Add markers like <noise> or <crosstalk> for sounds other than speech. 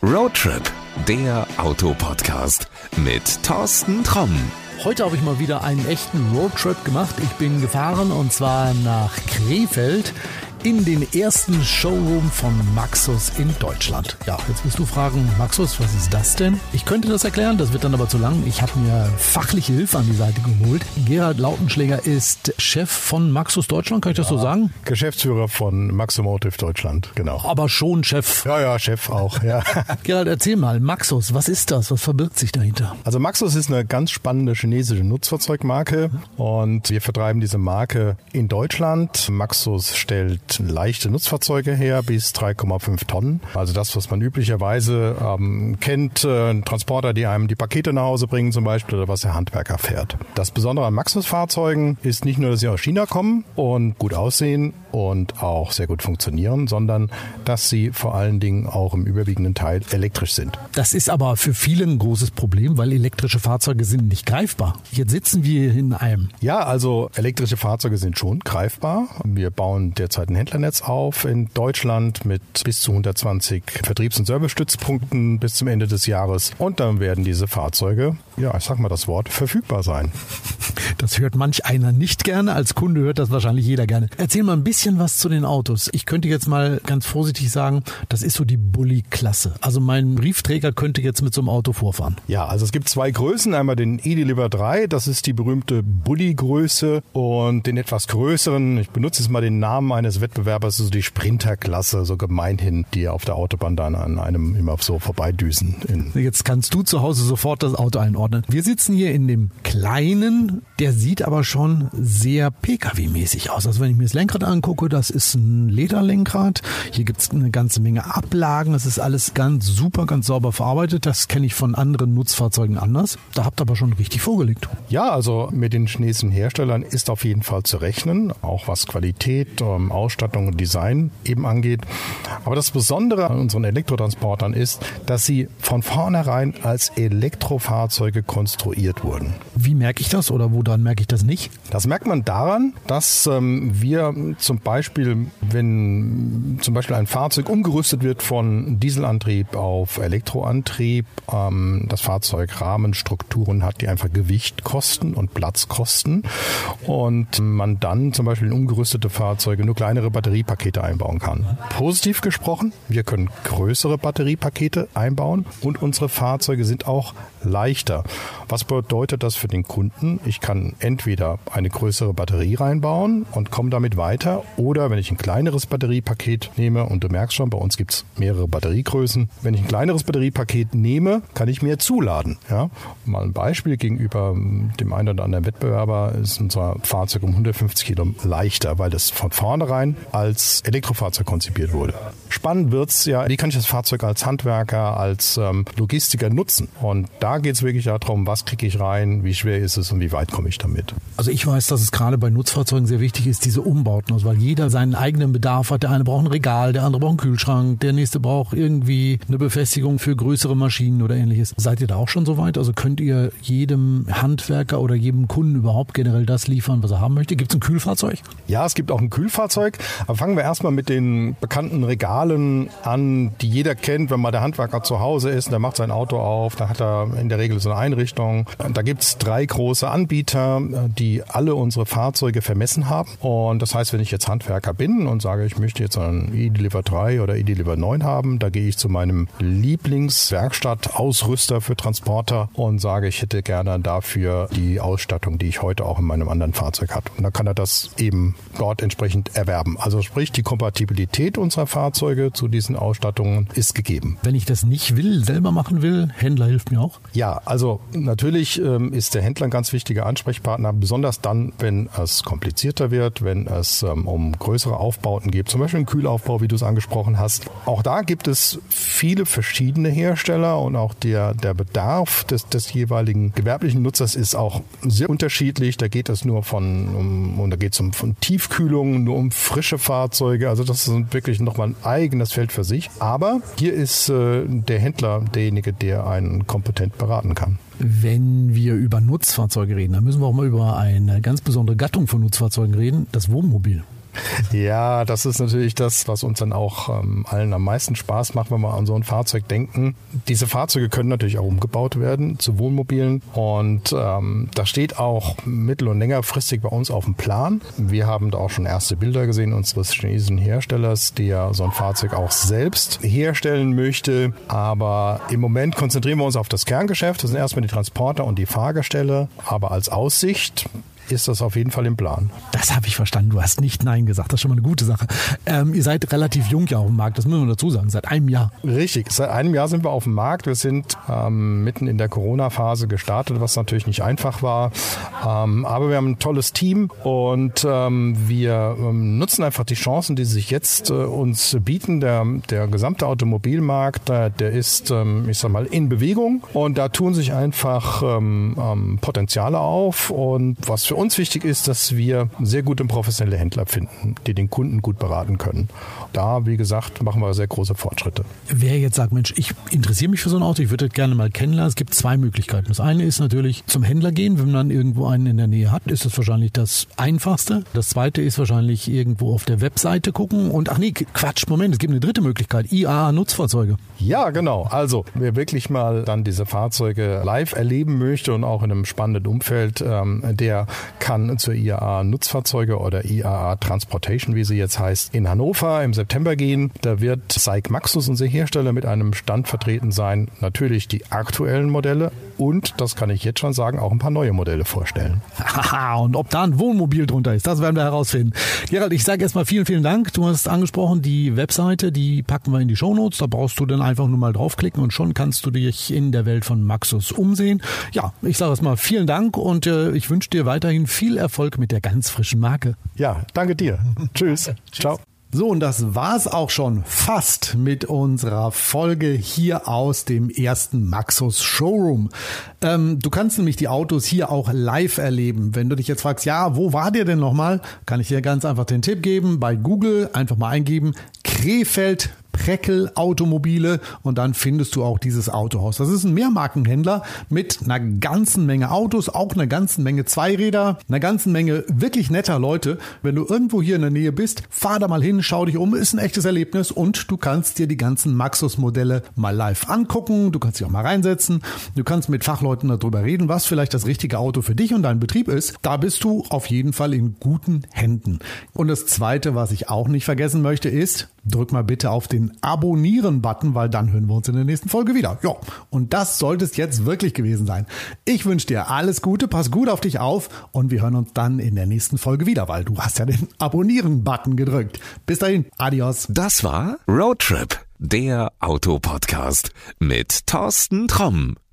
Roadtrip, der Autopodcast mit Thorsten Tromm. Heute habe ich mal wieder einen echten Roadtrip gemacht. Ich bin gefahren und zwar nach Krefeld in den ersten Showroom von Maxus in Deutschland. Ja, jetzt wirst du fragen, Maxus, was ist das denn? Ich könnte das erklären, das wird dann aber zu lang. Ich habe mir fachliche Hilfe an die Seite geholt. Gerhard Lautenschläger ist Chef von Maxus Deutschland, kann ich das so sagen? Geschäftsführer von Maximotive Deutschland, genau. Aber schon Chef. Ja, ja, Chef auch, ja. <laughs> Gerhard, erzähl mal, Maxus, was ist das? Was verbirgt sich dahinter? Also Maxus ist eine ganz spannende chinesische Nutzfahrzeugmarke und wir vertreiben diese Marke in Deutschland. Maxus stellt leichte Nutzfahrzeuge her bis 3,5 Tonnen. Also das, was man üblicherweise ähm, kennt, äh, Transporter, die einem die Pakete nach Hause bringen zum Beispiel oder was der Handwerker fährt. Das Besondere an Maxus-Fahrzeugen ist nicht nur, dass sie aus China kommen und gut aussehen und auch sehr gut funktionieren, sondern dass sie vor allen Dingen auch im überwiegenden Teil elektrisch sind. Das ist aber für viele ein großes Problem, weil elektrische Fahrzeuge sind nicht greifbar. Jetzt sitzen wir in einem. Ja, also elektrische Fahrzeuge sind schon greifbar. Wir bauen derzeit ein Händlernetz auf in Deutschland mit bis zu 120 Vertriebs- und Servicestützpunkten bis zum Ende des Jahres. Und dann werden diese Fahrzeuge, ja, ich sag mal das Wort, verfügbar sein. Das hört manch einer nicht gerne. Als Kunde hört das wahrscheinlich jeder gerne. Erzähl mal ein bisschen was zu den Autos. Ich könnte jetzt mal ganz vorsichtig sagen, das ist so die Bulli-Klasse. Also mein Briefträger könnte jetzt mit so einem Auto vorfahren. Ja, also es gibt zwei Größen. Einmal den E-Deliver 3, das ist die berühmte Bulli-Größe und den etwas größeren, ich benutze jetzt mal den Namen eines Wettbewerbers, so die Sprinter-Klasse, so gemeinhin, die auf der Autobahn dann an einem immer so vorbeidüsen. Jetzt kannst du zu Hause sofort das Auto einordnen. Wir sitzen hier in dem kleinen, der sieht aber schon sehr Pkw-mäßig aus. Also wenn ich mir das Lenkrad angucke, das ist ein Lederlenkrad. Hier gibt es eine ganze Menge Ablagen. Das ist alles ganz super, ganz sauber verarbeitet. Das kenne ich von anderen Nutzfahrzeugen anders. Da habt ihr aber schon richtig vorgelegt. Ja, also mit den chinesischen Herstellern ist auf jeden Fall zu rechnen, auch was Qualität, ähm, Ausstattung und Design eben angeht. Aber das Besondere an unseren Elektrotransportern ist, dass sie von vornherein als Elektrofahrzeuge konstruiert wurden. Wie merke ich das oder woran merke ich das nicht? Das merkt man daran, dass ähm, wir zum Beispiel, wenn zum Beispiel ein Fahrzeug umgerüstet wird von Dieselantrieb auf Elektroantrieb, ähm, das Fahrzeug Rahmenstrukturen hat, die einfach Gewicht kosten und Platz kosten und man dann zum Beispiel in umgerüstete Fahrzeuge nur kleinere Batteriepakete einbauen kann. Positiv gesprochen, wir können größere Batteriepakete einbauen und unsere Fahrzeuge sind auch leichter. Was bedeutet das für den Kunden? Ich kann entweder eine größere Batterie reinbauen und komme damit weiter oder wenn ich ein kleineres Batteriepaket nehme und du merkst schon, bei uns gibt es mehrere Batteriegrößen. Wenn ich ein kleineres Batteriepaket nehme, kann ich mehr zuladen. Ja? Mal ein Beispiel gegenüber dem einen oder anderen Wettbewerber ist unser Fahrzeug um 150 Kilo leichter, weil das von vornherein als Elektrofahrzeug konzipiert wurde. Spannend wird's ja, wie kann ich das Fahrzeug als Handwerker, als ähm, Logistiker nutzen? Und da geht es wirklich darum, was kriege ich rein, wie schwer ist es und wie weit komme ich damit. Also ich weiß, dass es gerade bei Nutzfahrzeugen sehr wichtig ist, diese Umbauten, also weil jeder seinen eigenen Bedarf hat. Der eine braucht ein Regal, der andere braucht einen Kühlschrank, der nächste braucht irgendwie eine Befestigung für größere Maschinen oder ähnliches. Seid ihr da auch schon so weit? Also könnt ihr jedem Handwerker oder jedem Kunden überhaupt generell das liefern, was er haben möchte? Gibt es ein Kühlfahrzeug? Ja, es gibt auch ein Kühlfahrzeug. Aber fangen wir erstmal mit den bekannten Regalen an, die jeder kennt, wenn mal der Handwerker zu Hause ist, der macht sein Auto auf, da hat er in der Regel so eine Einrichtung. Da gibt es drei große Anbieter, die alle unsere Fahrzeuge vermessen haben. Und das heißt, wenn ich jetzt Handwerker bin und sage, ich möchte jetzt einen E-Deliver 3 oder E-Deliver 9 haben, da gehe ich zu meinem Lieblingswerkstattausrüster für Transporter und sage, ich hätte gerne dafür die Ausstattung, die ich heute auch in meinem anderen Fahrzeug habe. Und dann kann er das eben dort entsprechend erwerben. Also sprich, die Kompatibilität unserer Fahrzeuge zu diesen Ausstattungen ist gegeben. Wenn ich das nicht will, selber machen will, Händler hilft mir auch? Ja, also natürlich ähm, ist der Händler ein ganz wichtiger Ansprechpartner, besonders dann, wenn es komplizierter wird, wenn es ähm, um größere Aufbauten geht, zum Beispiel einen Kühlaufbau, wie du es angesprochen hast. Auch da gibt es viele verschiedene Hersteller und auch der, der Bedarf des, des jeweiligen gewerblichen Nutzers ist auch sehr unterschiedlich. Da geht es nur von, um, und da geht es um von Tiefkühlung, nur um frische Fahrzeuge. Also das ist wirklich nochmal ein eigenes Feld für sich. Aber hier ist äh, der Händler derjenige, der einen kompetent beraten kann. Wenn wir über Nutzfahrzeuge reden, dann müssen wir auch mal über eine ganz besondere Gattung von Nutzfahrzeugen reden, das Wohnmobil. Ja, das ist natürlich das, was uns dann auch ähm, allen am meisten Spaß macht, wenn wir an so ein Fahrzeug denken. Diese Fahrzeuge können natürlich auch umgebaut werden zu Wohnmobilen und ähm, das steht auch mittel- und längerfristig bei uns auf dem Plan. Wir haben da auch schon erste Bilder gesehen unseres chinesischen Herstellers, der so ein Fahrzeug auch selbst herstellen möchte. Aber im Moment konzentrieren wir uns auf das Kerngeschäft. Das sind erstmal die Transporter und die Fahrgestelle. Aber als Aussicht ist das auf jeden Fall im Plan. Das habe ich verstanden. Du hast nicht Nein gesagt. Das ist schon mal eine gute Sache. Ähm, ihr seid relativ jung ja auf dem Markt. Das müssen wir dazu sagen. Seit einem Jahr. Richtig. Seit einem Jahr sind wir auf dem Markt. Wir sind ähm, mitten in der Corona-Phase gestartet, was natürlich nicht einfach war. Ähm, aber wir haben ein tolles Team und ähm, wir ähm, nutzen einfach die Chancen, die sich jetzt äh, uns bieten. Der, der gesamte Automobilmarkt, äh, der ist, ähm, ich sag mal, in Bewegung und da tun sich einfach Potenziale auf und was für uns wichtig ist, dass wir sehr gute und professionelle Händler finden, die den Kunden gut beraten können. Da, wie gesagt, machen wir sehr große Fortschritte. Wer jetzt sagt, Mensch, ich interessiere mich für so ein Auto, ich würde das gerne mal kennenlernen. Es gibt zwei Möglichkeiten. Das eine ist natürlich zum Händler gehen, wenn man irgendwo einen in der Nähe hat, ist das wahrscheinlich das einfachste. Das zweite ist wahrscheinlich irgendwo auf der Webseite gucken und ach nee, Quatsch, Moment, es gibt eine dritte Möglichkeit, IAA Nutzfahrzeuge. Ja, genau. Also, wer wirklich mal dann diese Fahrzeuge live erleben möchte und auch in einem spannenden Umfeld, ähm, der kann zur IAA Nutzfahrzeuge oder IAA Transportation, wie sie jetzt heißt, in Hannover im September gehen. Da wird SAIC Maxus, unser Hersteller, mit einem Stand vertreten sein. Natürlich die aktuellen Modelle und, das kann ich jetzt schon sagen, auch ein paar neue Modelle vorstellen. Haha, und ob da ein Wohnmobil drunter ist, das werden wir herausfinden. Gerald, ich sage erstmal vielen, vielen Dank. Du hast angesprochen, die Webseite, die packen wir in die Shownotes. Da brauchst du dann einfach nur mal draufklicken und schon kannst du dich in der Welt von Maxus umsehen. Ja, ich sage erstmal vielen Dank und äh, ich wünsche dir weiterhin viel Erfolg mit der ganz frischen Marke. Ja, danke dir. <laughs> Tschüss. Ciao. So, und das war's auch schon fast mit unserer Folge hier aus dem ersten Maxus Showroom. Ähm, du kannst nämlich die Autos hier auch live erleben. Wenn du dich jetzt fragst, ja, wo war der denn nochmal? Kann ich dir ganz einfach den Tipp geben. Bei Google einfach mal eingeben, Krefeld Preckel Automobile und dann findest du auch dieses Autohaus. Das ist ein Mehrmarkenhändler mit einer ganzen Menge Autos, auch einer ganzen Menge Zweiräder, einer ganzen Menge wirklich netter Leute. Wenn du irgendwo hier in der Nähe bist, fahr da mal hin, schau dich um, ist ein echtes Erlebnis und du kannst dir die ganzen Maxus-Modelle mal live angucken, du kannst dich auch mal reinsetzen, du kannst mit Fachleuten darüber reden, was vielleicht das richtige Auto für dich und deinen Betrieb ist. Da bist du auf jeden Fall in guten Händen. Und das Zweite, was ich auch nicht vergessen möchte, ist, drück mal bitte auf den Abonnieren-Button, weil dann hören wir uns in der nächsten Folge wieder. Ja, und das sollte es jetzt wirklich gewesen sein. Ich wünsche dir alles Gute, pass gut auf dich auf und wir hören uns dann in der nächsten Folge wieder, weil du hast ja den Abonnieren-Button gedrückt. Bis dahin, adios. Das war Roadtrip, der Autopodcast mit Thorsten Tromm.